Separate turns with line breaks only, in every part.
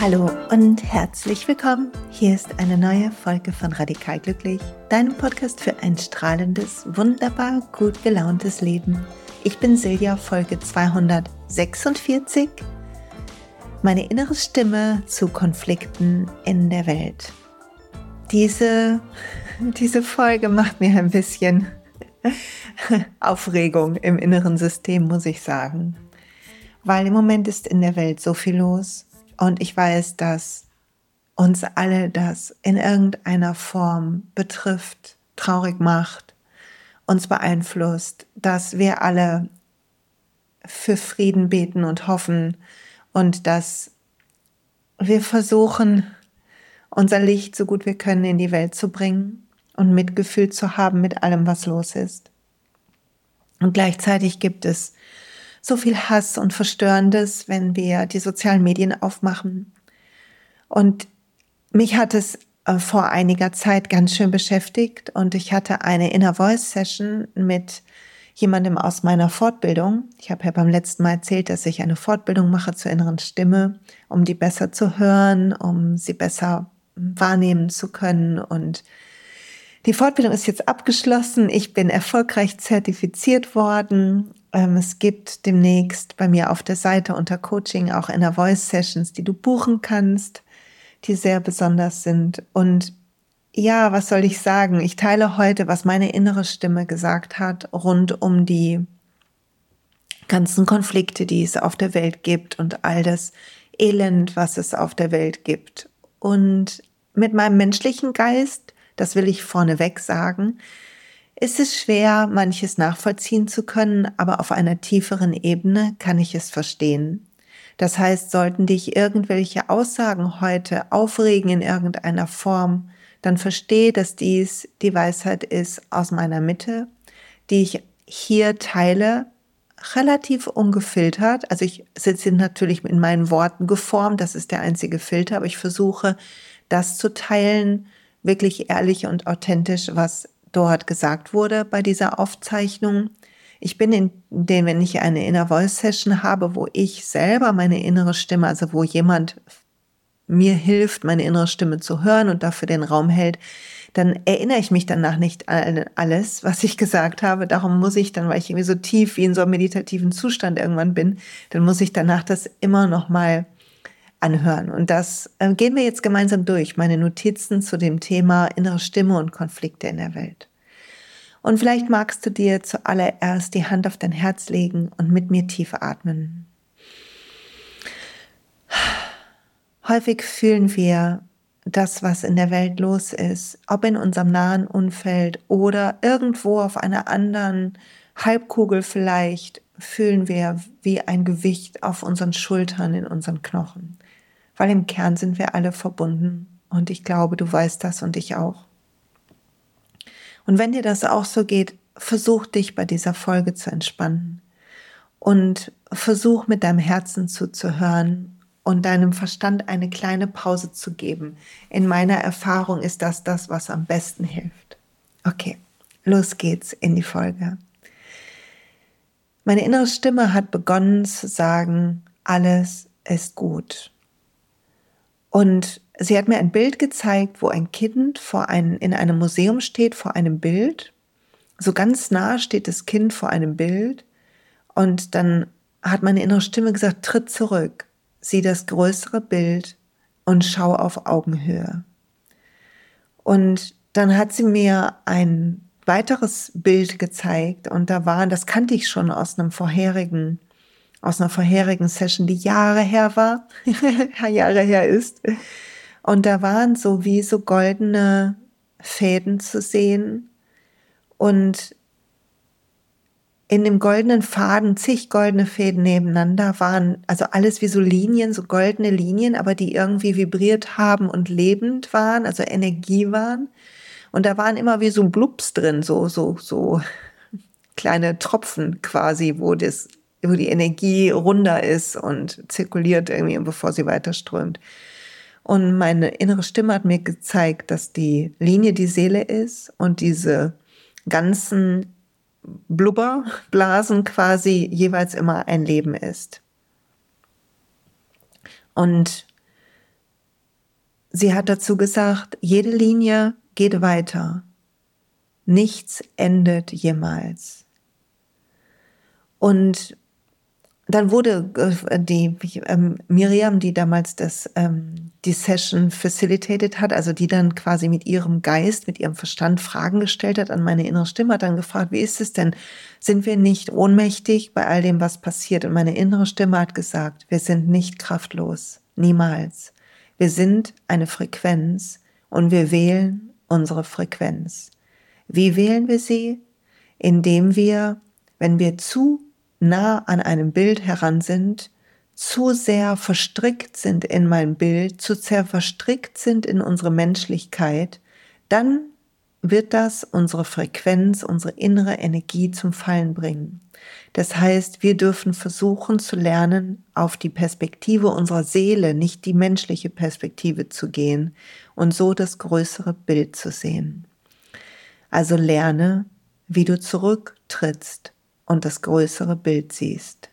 Hallo und herzlich willkommen. Hier ist eine neue Folge von Radikal Glücklich, deinem Podcast für ein strahlendes, wunderbar gut gelauntes Leben. Ich bin Silja, Folge 246. Meine innere Stimme zu Konflikten in der Welt. Diese, diese Folge macht mir ein bisschen Aufregung im inneren System, muss ich sagen. Weil im Moment ist in der Welt so viel los und ich weiß, dass uns alle das in irgendeiner Form betrifft, traurig macht, uns beeinflusst, dass wir alle für Frieden beten und hoffen und dass wir versuchen, unser Licht so gut wir können in die Welt zu bringen und Mitgefühl zu haben mit allem, was los ist. Und gleichzeitig gibt es so viel Hass und Verstörendes, wenn wir die sozialen Medien aufmachen. Und mich hat es äh, vor einiger Zeit ganz schön beschäftigt und ich hatte eine Inner Voice Session mit jemandem aus meiner Fortbildung. Ich habe ja beim letzten Mal erzählt, dass ich eine Fortbildung mache zur inneren Stimme, um die besser zu hören, um sie besser wahrnehmen zu können und die Fortbildung ist jetzt abgeschlossen. Ich bin erfolgreich zertifiziert worden ähm, es gibt demnächst bei mir auf der Seite unter Coaching auch Inner Voice Sessions, die du buchen kannst, die sehr besonders sind. Und ja, was soll ich sagen? Ich teile heute, was meine innere Stimme gesagt hat rund um die ganzen Konflikte, die es auf der Welt gibt und all das Elend, was es auf der Welt gibt. Und mit meinem menschlichen Geist, das will ich vorneweg sagen, ist es schwer, manches nachvollziehen zu können, aber auf einer tieferen Ebene kann ich es verstehen. Das heißt, sollten dich irgendwelche Aussagen heute aufregen in irgendeiner Form, dann verstehe, dass dies die Weisheit ist aus meiner Mitte, die ich hier teile, relativ ungefiltert. Also ich sitze natürlich in meinen Worten geformt, das ist der einzige Filter, aber ich versuche, das zu teilen, wirklich ehrlich und authentisch, was dort gesagt wurde bei dieser Aufzeichnung. Ich bin in dem, wenn ich eine Inner Voice Session habe, wo ich selber meine innere Stimme, also wo jemand mir hilft, meine innere Stimme zu hören und dafür den Raum hält, dann erinnere ich mich danach nicht an alles, was ich gesagt habe. Darum muss ich dann, weil ich irgendwie so tief wie in so einem meditativen Zustand irgendwann bin, dann muss ich danach das immer noch mal anhören. Und das äh, gehen wir jetzt gemeinsam durch, meine Notizen zu dem Thema innere Stimme und Konflikte in der Welt. Und vielleicht magst du dir zuallererst die Hand auf dein Herz legen und mit mir tief atmen. Häufig fühlen wir das, was in der Welt los ist, ob in unserem nahen Umfeld oder irgendwo auf einer anderen Halbkugel vielleicht, fühlen wir wie ein Gewicht auf unseren Schultern, in unseren Knochen weil im Kern sind wir alle verbunden und ich glaube, du weißt das und ich auch. Und wenn dir das auch so geht, versuch dich bei dieser Folge zu entspannen und versuch mit deinem Herzen zuzuhören und deinem Verstand eine kleine Pause zu geben. In meiner Erfahrung ist das das, was am besten hilft. Okay, los geht's in die Folge. Meine innere Stimme hat begonnen zu sagen, alles ist gut. Und sie hat mir ein Bild gezeigt, wo ein Kind vor einem, in einem Museum steht, vor einem Bild. So ganz nah steht das Kind vor einem Bild. Und dann hat meine innere Stimme gesagt, tritt zurück, sieh das größere Bild und schau auf Augenhöhe. Und dann hat sie mir ein weiteres Bild gezeigt und da waren, das kannte ich schon aus einem vorherigen aus einer vorherigen Session, die Jahre her war, Jahre her ist. Und da waren so wie so goldene Fäden zu sehen und in dem goldenen Faden zig goldene Fäden nebeneinander waren, also alles wie so Linien, so goldene Linien, aber die irgendwie vibriert haben und lebend waren, also Energie waren. Und da waren immer wie so Blubs drin, so, so, so kleine Tropfen quasi, wo das wo die Energie runder ist und zirkuliert irgendwie, bevor sie weiter strömt. Und meine innere Stimme hat mir gezeigt, dass die Linie die Seele ist und diese ganzen Blubberblasen quasi jeweils immer ein Leben ist. Und sie hat dazu gesagt, jede Linie geht weiter. Nichts endet jemals. Und dann wurde äh, die ähm, Miriam, die damals das, ähm, die Session facilitated hat, also die dann quasi mit ihrem Geist, mit ihrem Verstand Fragen gestellt hat an meine innere Stimme, hat dann gefragt, wie ist es denn? Sind wir nicht ohnmächtig bei all dem, was passiert? Und meine innere Stimme hat gesagt, wir sind nicht kraftlos. Niemals. Wir sind eine Frequenz und wir wählen unsere Frequenz. Wie wählen wir sie? Indem wir, wenn wir zu nah an einem Bild heran sind, zu sehr verstrickt sind in mein Bild, zu sehr verstrickt sind in unsere Menschlichkeit, dann wird das unsere Frequenz, unsere innere Energie zum Fallen bringen. Das heißt, wir dürfen versuchen zu lernen, auf die Perspektive unserer Seele, nicht die menschliche Perspektive zu gehen und so das größere Bild zu sehen. Also lerne, wie du zurücktrittst und das größere Bild siehst.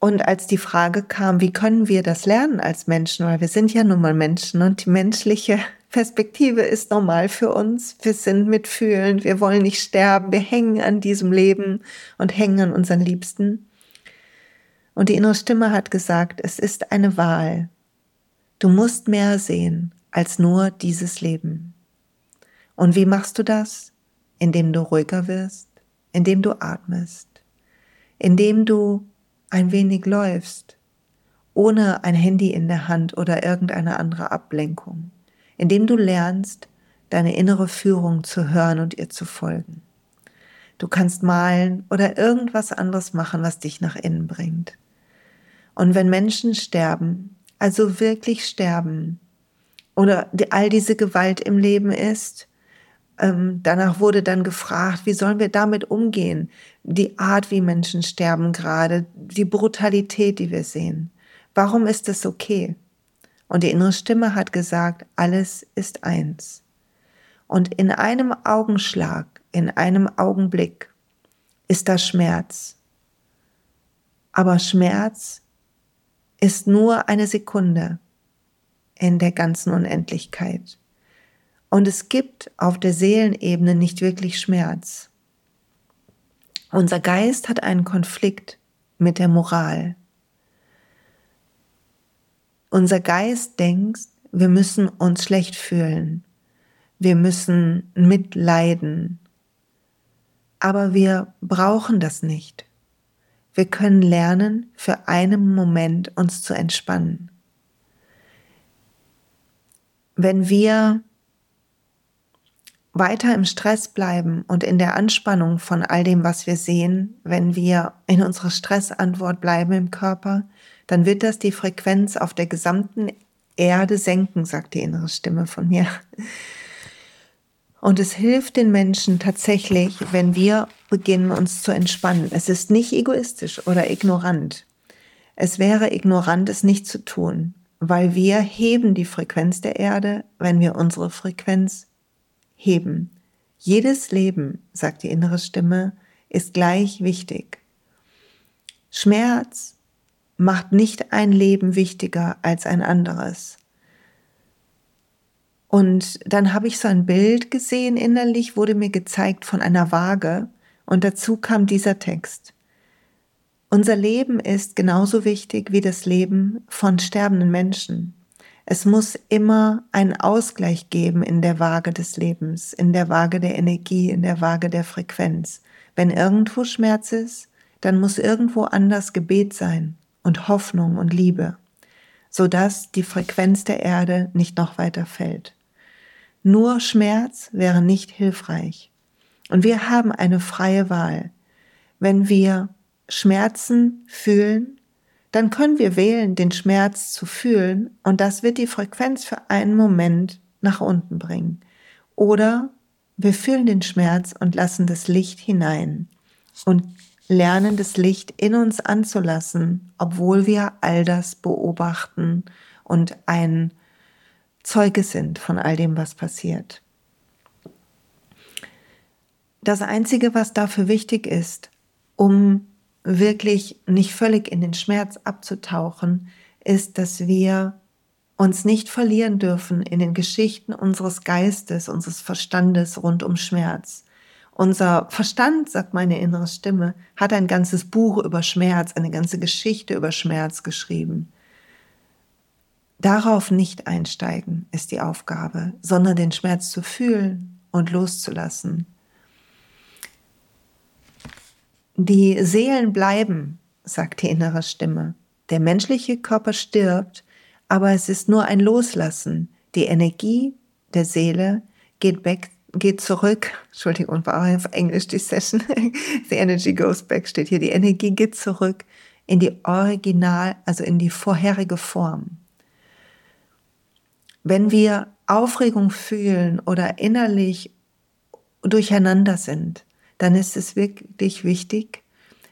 Und als die Frage kam, wie können wir das lernen als Menschen, weil wir sind ja nun mal Menschen und die menschliche Perspektive ist normal für uns. Wir sind mitfühlend, wir wollen nicht sterben, wir hängen an diesem Leben und hängen an unseren Liebsten. Und die innere Stimme hat gesagt, es ist eine Wahl. Du musst mehr sehen als nur dieses Leben. Und wie machst du das? Indem du ruhiger wirst, indem du atmest, indem du ein wenig läufst, ohne ein Handy in der Hand oder irgendeine andere Ablenkung, indem du lernst, deine innere Führung zu hören und ihr zu folgen. Du kannst malen oder irgendwas anderes machen, was dich nach innen bringt. Und wenn Menschen sterben, also wirklich sterben, oder all diese Gewalt im Leben ist, ähm, danach wurde dann gefragt, wie sollen wir damit umgehen? Die Art, wie Menschen sterben gerade, die Brutalität, die wir sehen. Warum ist das okay? Und die innere Stimme hat gesagt, alles ist eins. Und in einem Augenschlag, in einem Augenblick ist da Schmerz. Aber Schmerz ist nur eine Sekunde in der ganzen Unendlichkeit. Und es gibt auf der Seelenebene nicht wirklich Schmerz. Unser Geist hat einen Konflikt mit der Moral. Unser Geist denkt, wir müssen uns schlecht fühlen. Wir müssen mitleiden. Aber wir brauchen das nicht. Wir können lernen, für einen Moment uns zu entspannen. Wenn wir weiter im Stress bleiben und in der Anspannung von all dem, was wir sehen, wenn wir in unserer Stressantwort bleiben im Körper, dann wird das die Frequenz auf der gesamten Erde senken, sagt die innere Stimme von mir. Und es hilft den Menschen tatsächlich, wenn wir beginnen, uns zu entspannen. Es ist nicht egoistisch oder ignorant. Es wäre ignorant, es nicht zu tun, weil wir heben die Frequenz der Erde, wenn wir unsere Frequenz heben. Jedes Leben, sagt die innere Stimme, ist gleich wichtig. Schmerz macht nicht ein Leben wichtiger als ein anderes. Und dann habe ich so ein Bild gesehen innerlich, wurde mir gezeigt von einer Waage und dazu kam dieser Text. Unser Leben ist genauso wichtig wie das Leben von sterbenden Menschen. Es muss immer einen Ausgleich geben in der Waage des Lebens, in der Waage der Energie, in der Waage der Frequenz. Wenn irgendwo Schmerz ist, dann muss irgendwo anders Gebet sein und Hoffnung und Liebe, sodass die Frequenz der Erde nicht noch weiter fällt. Nur Schmerz wäre nicht hilfreich. Und wir haben eine freie Wahl. Wenn wir Schmerzen fühlen, dann können wir wählen, den Schmerz zu fühlen und das wird die Frequenz für einen Moment nach unten bringen. Oder wir fühlen den Schmerz und lassen das Licht hinein und lernen das Licht in uns anzulassen, obwohl wir all das beobachten und ein Zeuge sind von all dem, was passiert. Das Einzige, was dafür wichtig ist, um wirklich nicht völlig in den Schmerz abzutauchen, ist, dass wir uns nicht verlieren dürfen in den Geschichten unseres Geistes, unseres Verstandes rund um Schmerz. Unser Verstand, sagt meine innere Stimme, hat ein ganzes Buch über Schmerz, eine ganze Geschichte über Schmerz geschrieben. Darauf nicht einsteigen ist die Aufgabe, sondern den Schmerz zu fühlen und loszulassen. Die Seelen bleiben, sagt die innere Stimme. Der menschliche Körper stirbt, aber es ist nur ein Loslassen. Die Energie der Seele geht back, geht zurück. Entschuldigung, war auf Englisch die Session. The energy goes back steht hier. Die Energie geht zurück in die Original, also in die vorherige Form. Wenn wir Aufregung fühlen oder innerlich durcheinander sind, dann ist es wirklich wichtig,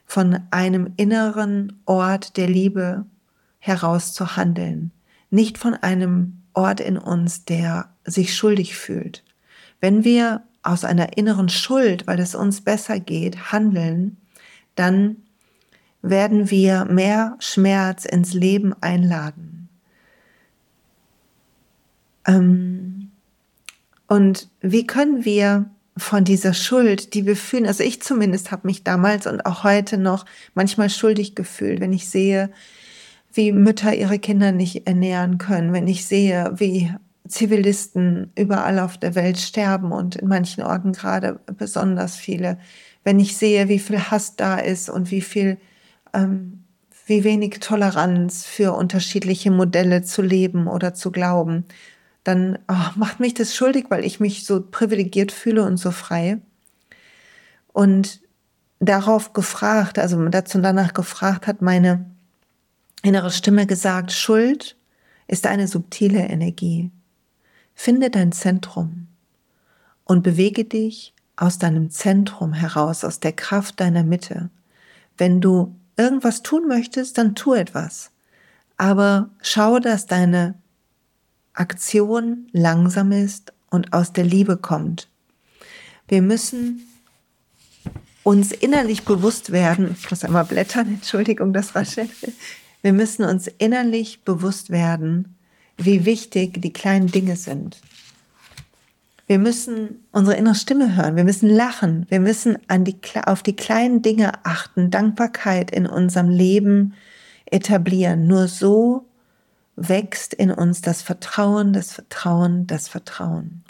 von einem inneren Ort der Liebe heraus zu handeln, nicht von einem Ort in uns, der sich schuldig fühlt. Wenn wir aus einer inneren Schuld, weil es uns besser geht, handeln, dann werden wir mehr Schmerz ins Leben einladen. Ähm, und wie können wir von dieser Schuld, die wir fühlen, also ich zumindest habe mich damals und auch heute noch manchmal schuldig gefühlt, wenn ich sehe, wie Mütter ihre Kinder nicht ernähren können, wenn ich sehe, wie Zivilisten überall auf der Welt sterben und in manchen Orten gerade besonders viele, wenn ich sehe, wie viel Hass da ist und wie viel, ähm, wie wenig Toleranz für unterschiedliche Modelle zu leben oder zu glauben, dann oh, macht mich das schuldig, weil ich mich so privilegiert fühle und so frei. Und darauf gefragt, also dazu danach gefragt, hat meine innere Stimme gesagt, Schuld ist eine subtile Energie. Finde dein Zentrum und bewege dich aus deinem Zentrum heraus, aus der Kraft deiner Mitte. Wenn du irgendwas tun möchtest, dann tu etwas. Aber schau, dass deine Aktion langsam ist und aus der Liebe kommt. Wir müssen uns innerlich bewusst werden, ich muss einmal blättern, Entschuldigung, das raschelt. Wir müssen uns innerlich bewusst werden, wie wichtig die kleinen Dinge sind. Wir müssen unsere innere Stimme hören, wir müssen lachen, wir müssen an die, auf die kleinen Dinge achten, Dankbarkeit in unserem Leben etablieren. Nur so wächst in uns das Vertrauen, das Vertrauen, das Vertrauen.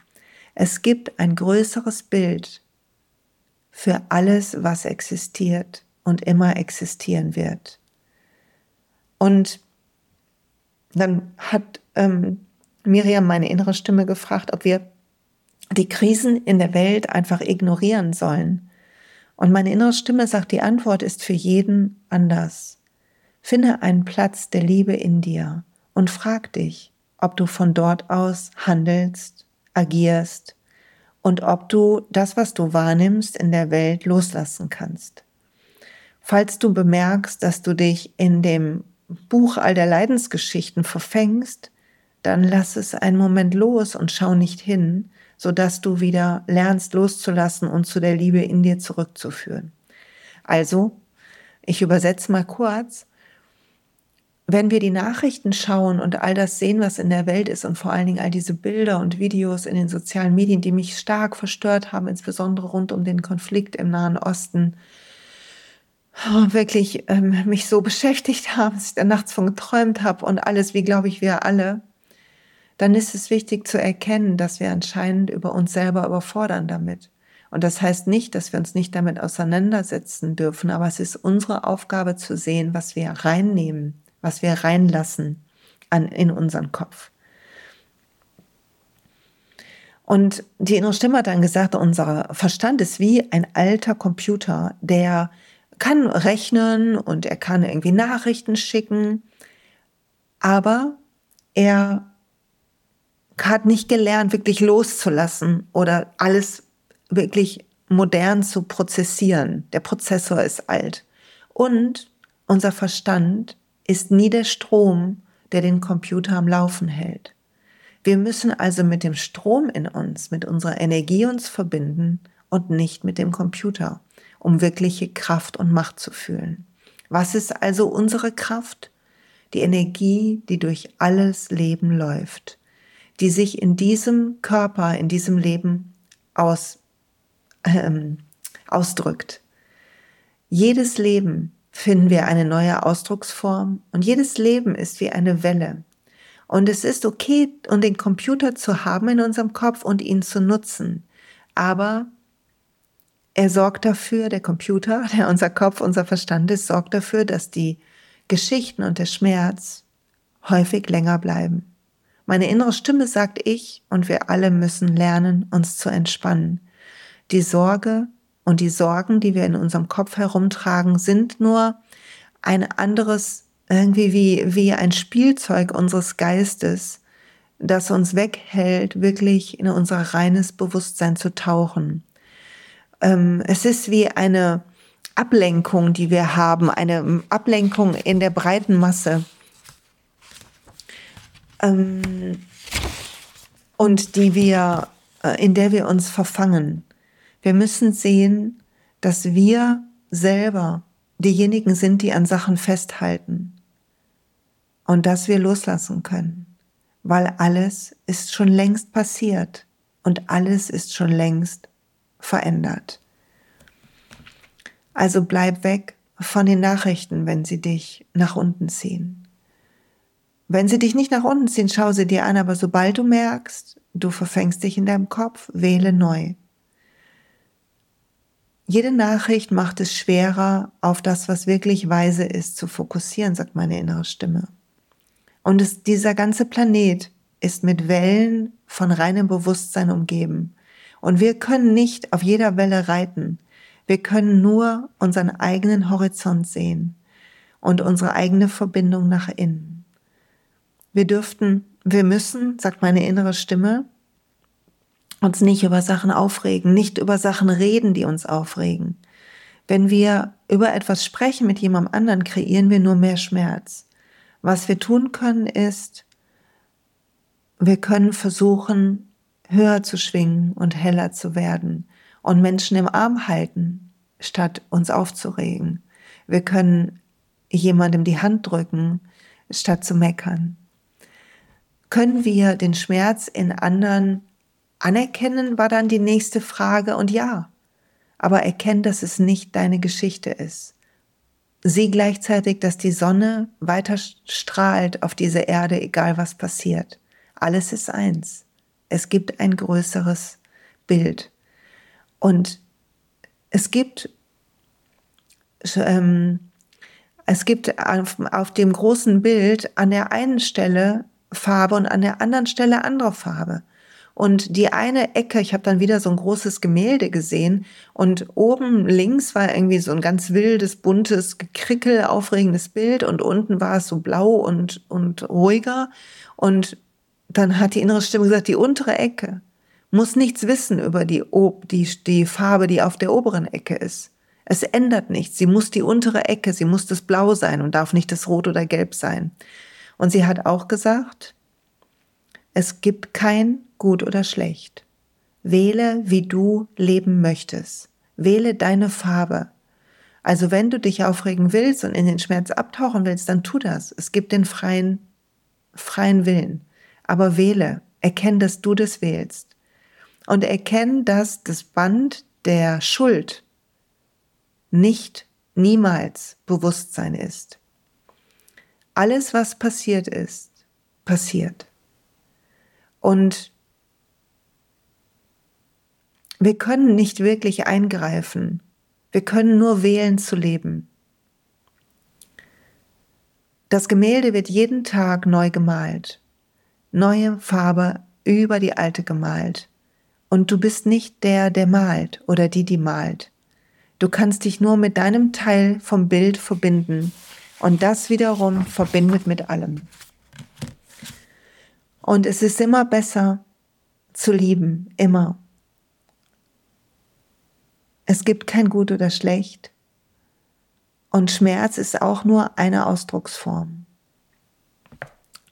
Es gibt ein größeres Bild für alles, was existiert und immer existieren wird. Und dann hat ähm, Miriam meine innere Stimme gefragt, ob wir die Krisen in der Welt einfach ignorieren sollen. Und meine innere Stimme sagt, die Antwort ist für jeden anders. Finde einen Platz der Liebe in dir und frag dich, ob du von dort aus handelst, agierst und ob du das, was du wahrnimmst in der Welt, loslassen kannst. Falls du bemerkst, dass du dich in dem Buch all der Leidensgeschichten verfängst, dann lass es einen Moment los und schau nicht hin, sodass du wieder lernst loszulassen und zu der Liebe in dir zurückzuführen. Also, ich übersetze mal kurz, wenn wir die Nachrichten schauen und all das sehen, was in der Welt ist und vor allen Dingen all diese Bilder und Videos in den sozialen Medien, die mich stark verstört haben, insbesondere rund um den Konflikt im Nahen Osten, oh, wirklich ähm, mich so beschäftigt haben, dass ich da nachts von geträumt habe und alles, wie glaube ich, wir alle, dann ist es wichtig zu erkennen, dass wir anscheinend über uns selber überfordern damit. Und das heißt nicht, dass wir uns nicht damit auseinandersetzen dürfen, aber es ist unsere Aufgabe zu sehen, was wir reinnehmen was wir reinlassen an, in unseren Kopf. Und die innere Stimme hat dann gesagt, unser Verstand ist wie ein alter Computer, der kann rechnen und er kann irgendwie Nachrichten schicken, aber er hat nicht gelernt, wirklich loszulassen oder alles wirklich modern zu prozessieren. Der Prozessor ist alt. Und unser Verstand ist nie der Strom, der den Computer am Laufen hält. Wir müssen also mit dem Strom in uns, mit unserer Energie uns verbinden und nicht mit dem Computer, um wirkliche Kraft und Macht zu fühlen. Was ist also unsere Kraft? Die Energie, die durch alles Leben läuft, die sich in diesem Körper, in diesem Leben aus, ähm, ausdrückt. Jedes Leben finden wir eine neue Ausdrucksform und jedes Leben ist wie eine Welle. Und es ist okay, um den Computer zu haben in unserem Kopf und ihn zu nutzen. Aber er sorgt dafür, der Computer, der unser Kopf, unser Verstand ist, sorgt dafür, dass die Geschichten und der Schmerz häufig länger bleiben. Meine innere Stimme sagt ich und wir alle müssen lernen, uns zu entspannen. Die Sorge und die Sorgen, die wir in unserem Kopf herumtragen, sind nur ein anderes, irgendwie wie, wie ein Spielzeug unseres Geistes, das uns weghält, wirklich in unser reines Bewusstsein zu tauchen ähm, es ist wie eine Ablenkung, die wir haben, eine Ablenkung in der breiten Masse. Ähm, und die wir, äh, in der wir uns verfangen. Wir müssen sehen, dass wir selber diejenigen sind, die an Sachen festhalten und dass wir loslassen können, weil alles ist schon längst passiert und alles ist schon längst verändert. Also bleib weg von den Nachrichten, wenn sie dich nach unten ziehen. Wenn sie dich nicht nach unten ziehen, schau sie dir an, aber sobald du merkst, du verfängst dich in deinem Kopf, wähle neu. Jede Nachricht macht es schwerer, auf das, was wirklich weise ist, zu fokussieren, sagt meine innere Stimme. Und es, dieser ganze Planet ist mit Wellen von reinem Bewusstsein umgeben. Und wir können nicht auf jeder Welle reiten. Wir können nur unseren eigenen Horizont sehen und unsere eigene Verbindung nach innen. Wir dürften, wir müssen, sagt meine innere Stimme, uns nicht über Sachen aufregen, nicht über Sachen reden, die uns aufregen. Wenn wir über etwas sprechen mit jemandem anderen, kreieren wir nur mehr Schmerz. Was wir tun können, ist, wir können versuchen, höher zu schwingen und heller zu werden und Menschen im Arm halten, statt uns aufzuregen. Wir können jemandem die Hand drücken, statt zu meckern. Können wir den Schmerz in anderen anerkennen, war dann die nächste Frage und ja, aber erkenn, dass es nicht deine Geschichte ist. Sieh gleichzeitig, dass die Sonne weiter strahlt auf diese Erde, egal was passiert. Alles ist eins. Es gibt ein größeres Bild. Und es gibt, ähm, es gibt auf, auf dem großen Bild an der einen Stelle Farbe und an der anderen Stelle andere Farbe. Und die eine Ecke, ich habe dann wieder so ein großes Gemälde gesehen und oben links war irgendwie so ein ganz wildes, buntes, gekrickel, aufregendes Bild und unten war es so blau und, und ruhiger. Und dann hat die innere Stimme gesagt, die untere Ecke muss nichts wissen über die, die, die Farbe, die auf der oberen Ecke ist. Es ändert nichts. Sie muss die untere Ecke, sie muss das Blau sein und darf nicht das Rot oder Gelb sein. Und sie hat auch gesagt, es gibt kein Gut oder Schlecht. Wähle, wie du leben möchtest. Wähle deine Farbe. Also wenn du dich aufregen willst und in den Schmerz abtauchen willst, dann tu das. Es gibt den freien, freien Willen aber wähle, erkenn, dass du das wählst. Und erkenn, dass das Band der Schuld nicht niemals Bewusstsein ist. Alles, was passiert ist, passiert. Und wir können nicht wirklich eingreifen. Wir können nur wählen zu leben. Das Gemälde wird jeden Tag neu gemalt neue Farbe über die alte gemalt. Und du bist nicht der, der malt oder die, die malt. Du kannst dich nur mit deinem Teil vom Bild verbinden und das wiederum verbindet mit allem. Und es ist immer besser zu lieben, immer. Es gibt kein Gut oder Schlecht. Und Schmerz ist auch nur eine Ausdrucksform.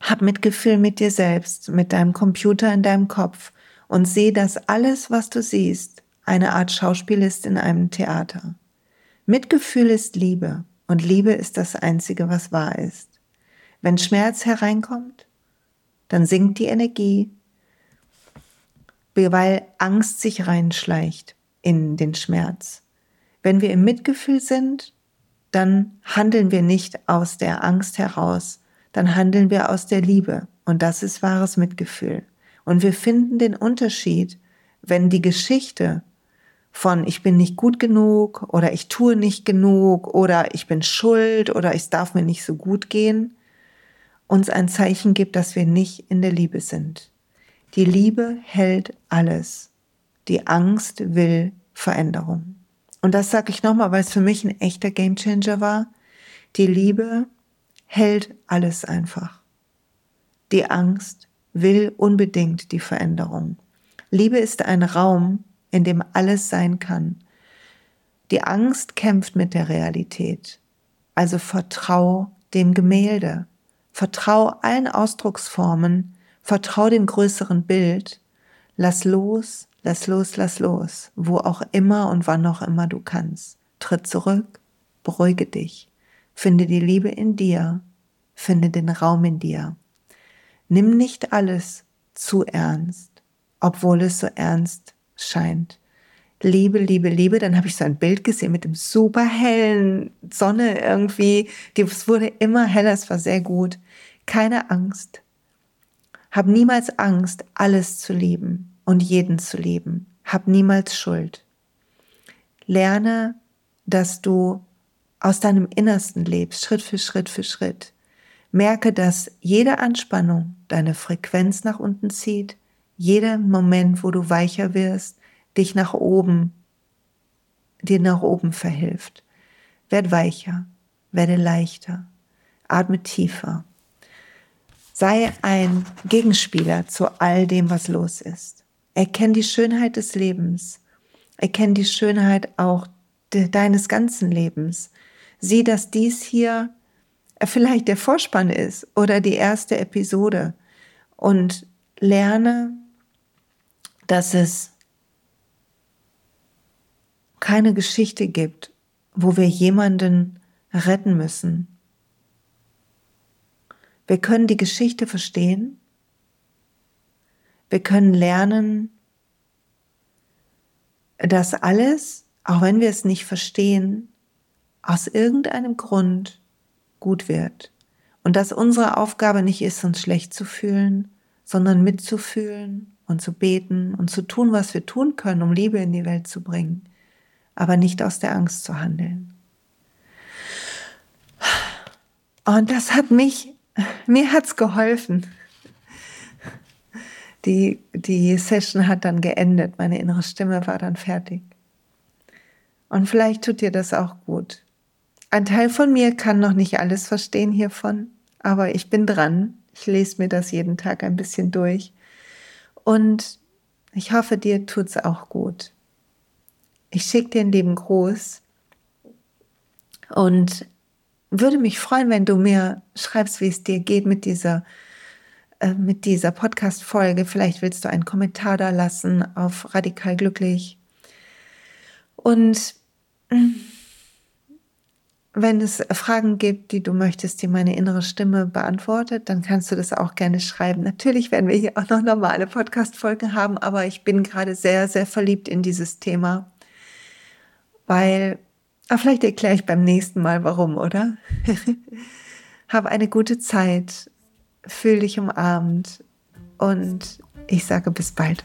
Hab Mitgefühl mit dir selbst, mit deinem Computer in deinem Kopf und seh, dass alles, was du siehst, eine Art Schauspiel ist in einem Theater. Mitgefühl ist Liebe und Liebe ist das Einzige, was wahr ist. Wenn Schmerz hereinkommt, dann sinkt die Energie, weil Angst sich reinschleicht in den Schmerz. Wenn wir im Mitgefühl sind, dann handeln wir nicht aus der Angst heraus, dann handeln wir aus der Liebe. Und das ist wahres Mitgefühl. Und wir finden den Unterschied, wenn die Geschichte von ich bin nicht gut genug oder ich tue nicht genug oder ich bin schuld oder es darf mir nicht so gut gehen, uns ein Zeichen gibt, dass wir nicht in der Liebe sind. Die Liebe hält alles. Die Angst will Veränderung. Und das sage ich nochmal, weil es für mich ein echter Gamechanger war. Die Liebe hält alles einfach. Die Angst will unbedingt die Veränderung. Liebe ist ein Raum, in dem alles sein kann. Die Angst kämpft mit der Realität. Also vertrau dem Gemälde. Vertrau allen Ausdrucksformen. Vertrau dem größeren Bild. Lass los, lass los, lass los. Wo auch immer und wann auch immer du kannst. Tritt zurück. Beruhige dich. Finde die Liebe in dir. Finde den Raum in dir. Nimm nicht alles zu ernst, obwohl es so ernst scheint. Liebe, Liebe, Liebe. Dann habe ich so ein Bild gesehen mit dem super hellen Sonne irgendwie. Es wurde immer heller, es war sehr gut. Keine Angst. Hab niemals Angst, alles zu lieben und jeden zu lieben. Hab niemals Schuld. Lerne, dass du aus deinem Innersten lebst, Schritt für Schritt für Schritt. Merke, dass jede Anspannung deine Frequenz nach unten zieht, jeder Moment, wo du weicher wirst, dich nach oben, dir nach oben verhilft. Werd weicher, werde leichter, atme tiefer. Sei ein Gegenspieler zu all dem, was los ist. Erkenn die Schönheit des Lebens. Erkenn die Schönheit auch de deines ganzen Lebens. Sieh, dass dies hier vielleicht der Vorspann ist oder die erste Episode und lerne dass es keine Geschichte gibt, wo wir jemanden retten müssen. Wir können die Geschichte verstehen. Wir können lernen, dass alles, auch wenn wir es nicht verstehen, aus irgendeinem Grund gut wird. Und dass unsere Aufgabe nicht ist, uns schlecht zu fühlen, sondern mitzufühlen und zu beten und zu tun, was wir tun können, um Liebe in die Welt zu bringen, aber nicht aus der Angst zu handeln. Und das hat mich, mir hat's geholfen. Die, die Session hat dann geendet, meine innere Stimme war dann fertig. Und vielleicht tut dir das auch gut. Ein Teil von mir kann noch nicht alles verstehen hiervon, aber ich bin dran. Ich lese mir das jeden Tag ein bisschen durch und ich hoffe, dir tut's auch gut. Ich schicke dir einen lieben Gruß und würde mich freuen, wenn du mir schreibst, wie es dir geht mit dieser, äh, mit dieser Podcast-Folge. Vielleicht willst du einen Kommentar da lassen auf Radikal Glücklich. Und wenn es Fragen gibt, die du möchtest, die meine innere Stimme beantwortet, dann kannst du das auch gerne schreiben. Natürlich werden wir hier auch noch normale Podcast-Folgen haben, aber ich bin gerade sehr, sehr verliebt in dieses Thema, weil, ah, vielleicht erkläre ich beim nächsten Mal warum, oder? Hab eine gute Zeit, fühl dich umarmt und ich sage bis bald.